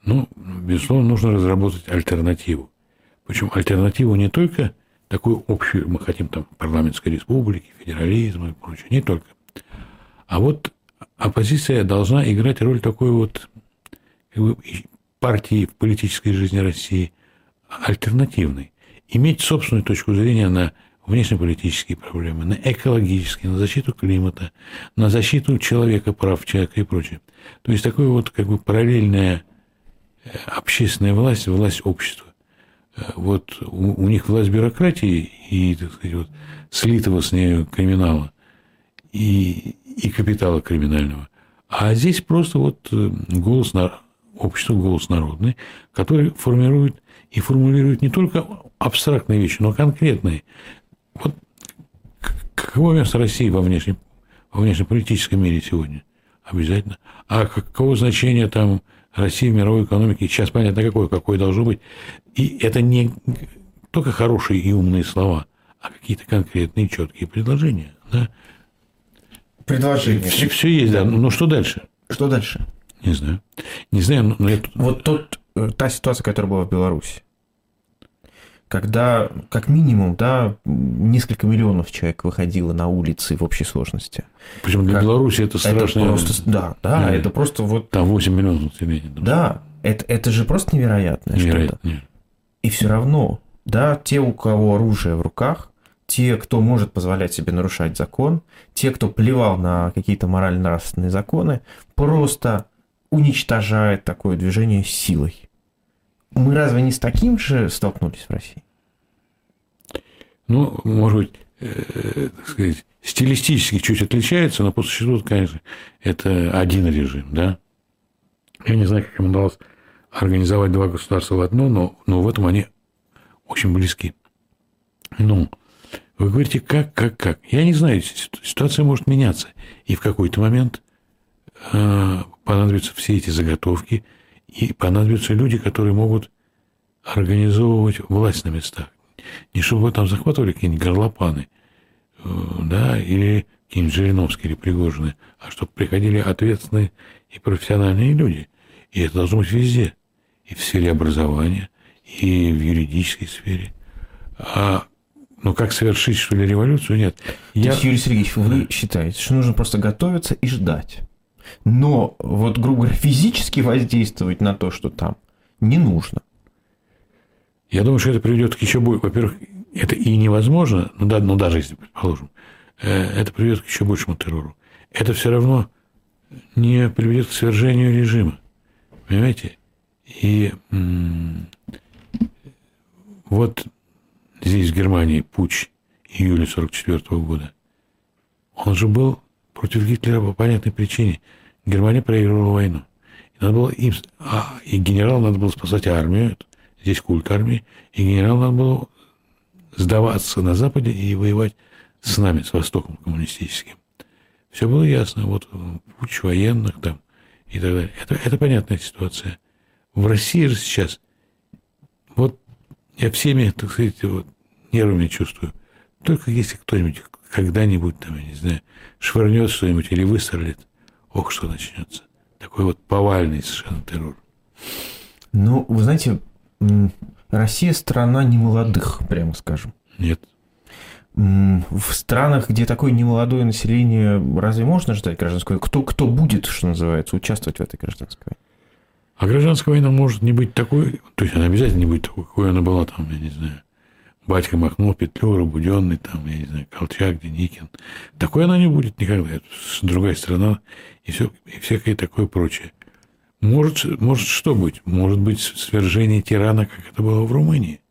Ну, безусловно, нужно разработать альтернативу. Причем альтернативу не только такую общую, мы хотим там парламентской республики, федерализма и прочее, не только. А вот оппозиция должна играть роль такой вот как бы, партии в политической жизни России альтернативной. Иметь собственную точку зрения на внешнеполитические проблемы, на экологические, на защиту климата, на защиту человека, прав человека и прочее. То есть такое вот как бы параллельная общественная власть, власть общества. Вот у, у них власть бюрократии и, так сказать, вот, слитого с нею криминала и, и капитала криминального. А здесь просто вот э, голос на общество, голос народный, который формирует и формулирует не только абстрактные вещи, но конкретные. Вот каково место России во внешнем, во внешнеполитическом мире сегодня? Обязательно. А каково значение там России в мировой экономике. Сейчас понятно, какое, какое должно быть. И это не только хорошие и умные слова, а какие-то конкретные, четкие предложения. Да? Предложения. Все, все есть, да. Но, но что дальше? Что дальше? Не знаю. Не знаю, но это... Вот тот, э, та ситуация, которая была в Беларуси когда как минимум, да, несколько миллионов человек выходило на улицы в общей сложности. Причем для как... Беларуси это страшно. Это просто, да, да, да, это просто вот... Там 8 миллионов населения. Да, это, это же просто невероятное что-то. И все равно, да, те, у кого оружие в руках, те, кто может позволять себе нарушать закон, те, кто плевал на какие-то морально-нравственные законы, просто уничтожает такое движение силой. Мы разве не с таким же столкнулись в России? Ну, может быть, э, так сказать, стилистически чуть отличается, но по существу, конечно, это один режим, да. Я не знаю, как им удалось организовать два государства в одно, но, но в этом они очень близки. Ну, вы говорите, как, как, как? Я не знаю, ситуация может меняться. И в какой-то момент э, понадобятся все эти заготовки – и понадобятся люди, которые могут организовывать власть на местах. Не чтобы там захватывали какие-нибудь горлопаны, э, да, или какие-нибудь Жириновские или Пригожины, а чтобы приходили ответственные и профессиональные люди. И это должно быть везде. И в сфере образования, и в юридической сфере. А ну, как совершить, что ли, революцию? Нет. То Я... есть, Юрий Сергеевич, вы считаете, что нужно просто готовиться и ждать? Но вот, грубо говоря, физически воздействовать на то, что там, не нужно. Я думаю, что это приведет к еще более... Во-первых, это и невозможно, ну, да, ну даже если, предположим, э, это приведет к еще большему террору. Это все равно не приведет к свержению режима. Понимаете? И вот здесь, в Германии, путь июля 44 года, он же был против Гитлера по понятной причине. Германия проигрывала войну. И, надо было им, а, и генерал надо было спасать армию, здесь культ армии, и генерал надо было сдаваться на Западе и воевать с нами, с Востоком коммунистическим. Все было ясно. Вот путь военных там и так далее. Это, это понятная ситуация. В России же сейчас, вот я всеми, так сказать, вот, нервами чувствую. Только если кто-нибудь когда-нибудь, там, я не знаю, швырнет что-нибудь или выстрелит, ох, что начнется. Такой вот повальный совершенно террор. Ну, вы знаете, Россия страна немолодых, прямо скажем. Нет. В странах, где такое немолодое население, разве можно ждать гражданскую Кто, кто будет, что называется, участвовать в этой гражданской войне? А гражданская война может не быть такой, то есть она обязательно не будет такой, какой она была там, я не знаю, батька Махнул, Петлюра, Буденный, там, я не знаю, Колчак, Деникин. Такой она не будет никогда. Это другая страна и, все, и всякое такое прочее. Может, может что быть? Может быть свержение тирана, как это было в Румынии.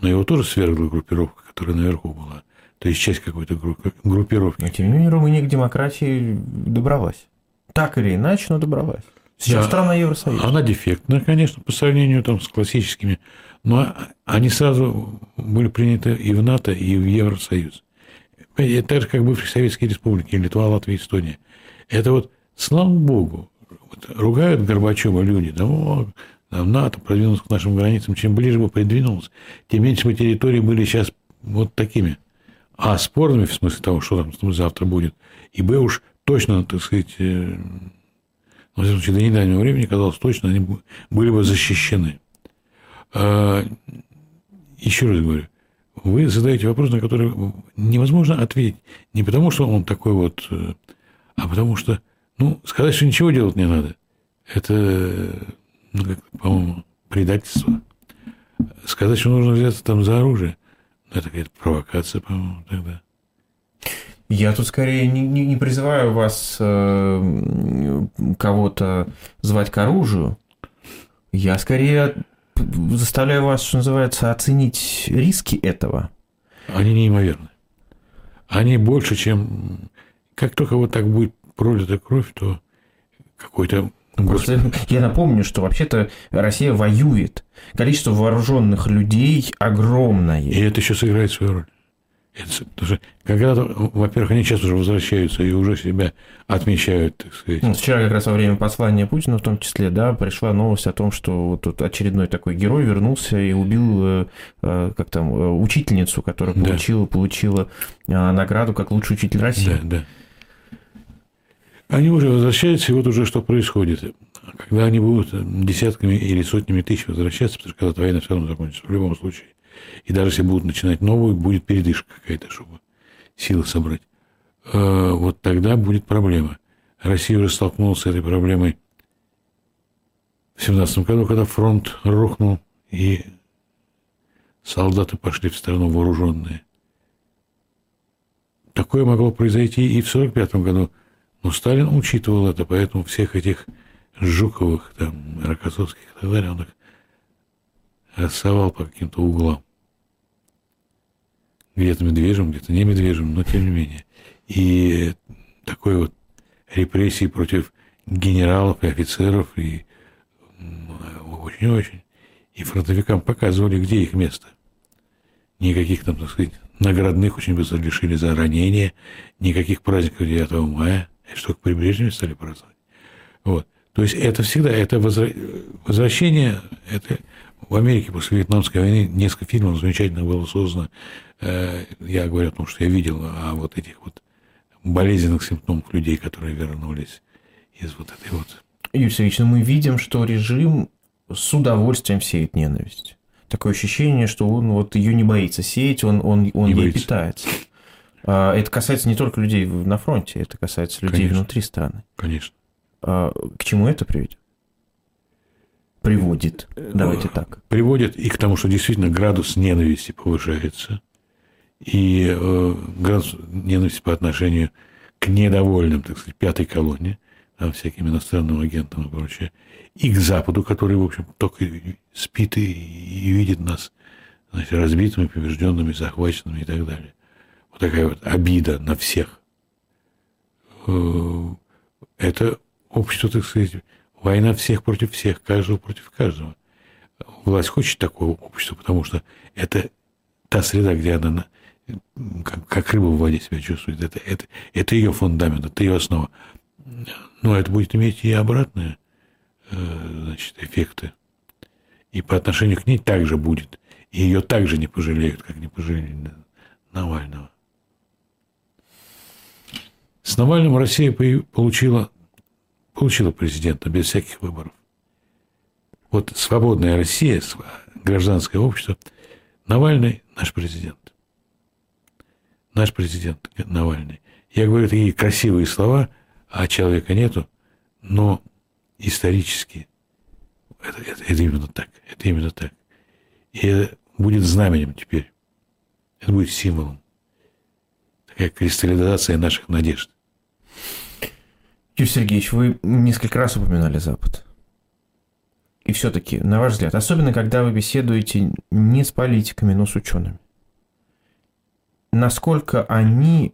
Но его тоже свергла группировка, которая наверху была. То есть часть какой-то группировки. Но тем не менее Румыния к демократии добралась. Так или иначе, но добралась. Сейчас да, страна Евросоюза. Она дефектна, конечно, по сравнению там, с классическими. Но они сразу были приняты и в НАТО, и в Евросоюз. Это же, как бывшие советские республики, Литва, Латвия, Эстония. Это вот, слава богу, вот, ругают Горбачева люди, да, о, НАТО продвинулся к нашим границам, чем ближе бы придвинулся, тем меньше бы территории были сейчас вот такими. А спорными, в смысле того, что там завтра будет, и Б уж точно, так сказать, э, во всяком случае, до недавнего времени казалось точно, они были бы защищены. А, еще раз говорю, вы задаете вопрос, на который невозможно ответить. Не потому, что он такой вот, э, а потому что, ну, сказать, что ничего делать не надо, это, ну, как, по-моему, предательство. Сказать, что нужно взяться там за оружие, ну, это какая-то провокация, по-моему, тогда. Я тут скорее не, не, не призываю вас э, кого-то звать к оружию. Я скорее заставляю вас, что называется, оценить риски этого. Они неимоверны. Они больше, чем... Как только вот так будет пролита кровь, то какой-то Просто я напомню, что вообще-то Россия воюет. Количество вооруженных людей огромное. И это еще сыграет свою роль. Это, когда-то, во-первых, они сейчас уже возвращаются и уже себя отмечают, так сказать. Ну, вчера как раз во время послания Путина в том числе, да, пришла новость о том, что вот тут очередной такой герой вернулся и убил, э, э, как там, э, учительницу, которая получила, да. получила награду как лучший учитель России. Да, да. Они уже возвращаются, и вот уже что происходит. Когда они будут десятками или сотнями тысяч возвращаться, потому что когда война все равно закончится, в любом случае, и даже если будут начинать новую, будет передышка какая-то, чтобы силы собрать. Э, вот тогда будет проблема. Россия уже столкнулась с этой проблемой в 17 году, когда фронт рухнул, и солдаты пошли в страну вооруженные. Такое могло произойти и в 45 году. Но Сталин учитывал это, поэтому всех этих Жуковых, там, Рокоссовских и так далее, он их рассовал по каким-то углам где-то медвежьим, где-то не медвежьим, но тем не менее. И такой вот репрессии против генералов и офицеров, и очень-очень. И фронтовикам показывали, где их место. Никаких там, так сказать, наградных очень быстро лишили за ранения, никаких праздников 9 мая, что к прибрежью стали праздновать. Вот. То есть это всегда, это возвращение, это в Америке после Вьетнамской войны несколько фильмов замечательно было создано. Э, я говорю о том, что я видел о вот этих вот болезненных симптомах людей, которые вернулись из вот этой вот... Юрий Сергеевич, ну мы видим, что режим с удовольствием сеет ненависть. Такое ощущение, что он вот ее не боится сеять, он, он, он ей боится. питается. А, это касается не только людей на фронте, это касается людей Конечно. внутри страны. Конечно. А, к чему это приведет? приводит. Давайте так. Приводит и к тому, что действительно градус ненависти повышается, и э, градус ненависти по отношению к недовольным, так сказать, пятой колонии, там, всяким иностранным агентам и прочее, и к Западу, который, в общем, только спит и, и видит нас значит, разбитыми, побежденными, захваченными и так далее. Такая вот обида на всех. Э, это общество, так сказать, Война всех против всех, каждого против каждого. Власть хочет такого общества, потому что это та среда, где она как, как рыба в воде себя чувствует. Это, это, это ее фундамент, это ее основа. Но это будет иметь и обратные э, значит, эффекты. И по отношению к ней также будет. И ее также не пожалеют, как не пожалели Навального. С Навальным Россия получила получила президента без всяких выборов. Вот свободная Россия, гражданское общество, Навальный наш президент. Наш президент Навальный. Я говорю такие красивые слова, а человека нету, но исторически это, это, это именно так. Это именно так. И это будет знаменем теперь. Это будет символом. Такая кристаллизация наших надежд. Юрий Сергеевич, вы несколько раз упоминали Запад. И все-таки, на ваш взгляд, особенно когда вы беседуете не с политиками, но с учеными, насколько они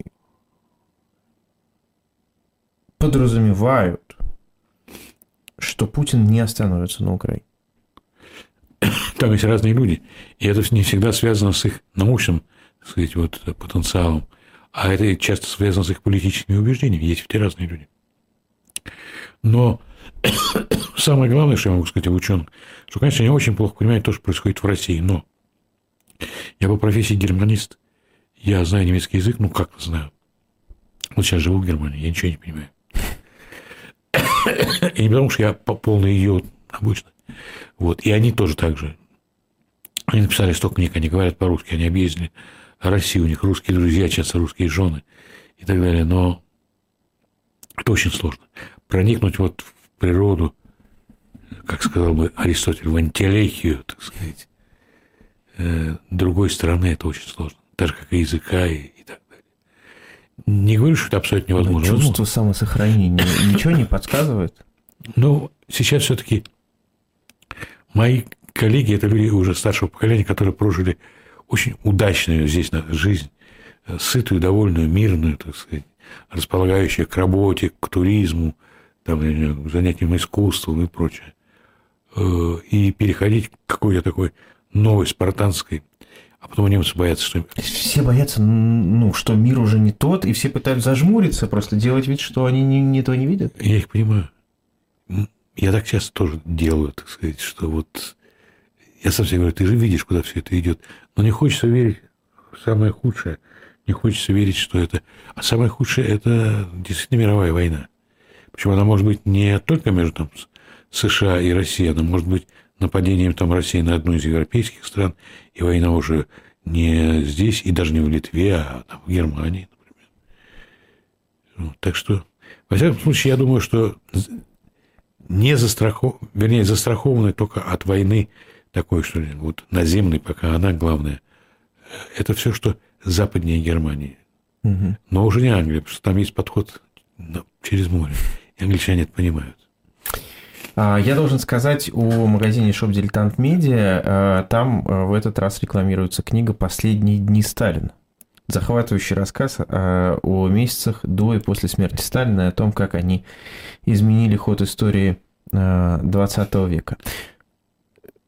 подразумевают, что Путин не остановится на Украине? Там есть разные люди, и это не всегда связано с их научным, так сказать, вот, потенциалом, а это часто связано с их политическими убеждениями. Есть все разные люди. Но самое главное, что я могу сказать о ученых, что, конечно, они очень плохо понимают то, что происходит в России, но я по профессии германист, я знаю немецкий язык, ну как знаю. Вот сейчас живу в Германии, я ничего не понимаю. И не потому, что я полный идиот обычно. Вот. И они тоже так же. Они написали столько книг, они говорят по-русски, они объездили Россию, у них русские друзья, часто русские жены и так далее. Но это очень сложно. Проникнуть вот в природу, как сказал бы Аристотель, в антиолехию, так сказать, э, другой стороны, это очень сложно. Так же, как и языка и, и так далее. Не говорю, что это абсолютно невозможно. Но чувство самосохранения ничего не подсказывает? Ну, сейчас все-таки мои коллеги – это люди уже старшего поколения, которые прожили очень удачную здесь жизнь, э, сытую, довольную, мирную, так сказать, располагающую к работе, к туризму, там, к занятиям искусством и прочее. Э, и переходить к какой-то такой новой спартанской а потом немцы боятся, что... Все боятся, ну, что мир уже не тот, и все пытаются зажмуриться, просто делать вид, что они не, не этого не видят. Я их понимаю. Я так часто тоже делаю, так сказать, что вот... Я сам себе говорю, ты же видишь, куда все это идет. Но не хочется верить в самое худшее. Не хочется верить, что это... А самое худшее – это действительно мировая война. Причем она может быть не только между там, США и Россией, она может быть нападением там России на одну из европейских стран, и война уже не здесь, и даже не в Литве, а там, в Германии, например. Вот, так что, во всяком случае, я думаю, что не застрахов... вернее, застрахованы только от войны такой, что ли, вот наземной, пока она главная. Это все, что западнее Германии. Угу. Но уже не Англия, потому что там есть подход через море. И англичане это понимают. А, я должен сказать о магазине Shop Dilettant Media. А, там а, в этот раз рекламируется книга «Последние дни Сталина». Захватывающий рассказ о месяцах до и после смерти Сталина и о том, как они изменили ход истории 20 века.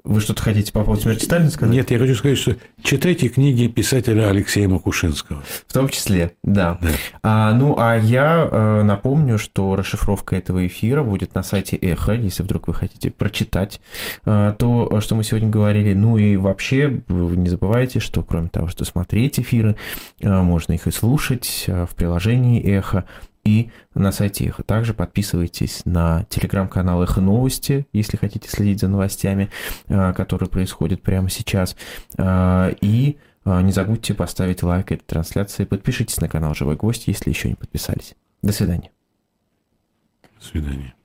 Вы что-то хотите по поводу смерти Сталина сказать? Нет, я хочу сказать, что читайте книги писателя Алексея Макушинского. В том числе, да. да. А, ну, а я э, напомню, что расшифровка этого эфира будет на сайте Эхо, если вдруг вы хотите прочитать э, то, что мы сегодня говорили. Ну и вообще, не забывайте, что кроме того, что смотреть эфиры, э, можно их и слушать э, в приложении Эхо и на сайте Эхо. Также подписывайтесь на телеграм-канал Эхо Новости, если хотите следить за новостями, а, которые происходят прямо сейчас. А, и а, не забудьте поставить лайк этой трансляции. Подпишитесь на канал Живой Гость, если еще не подписались. До свидания. До свидания.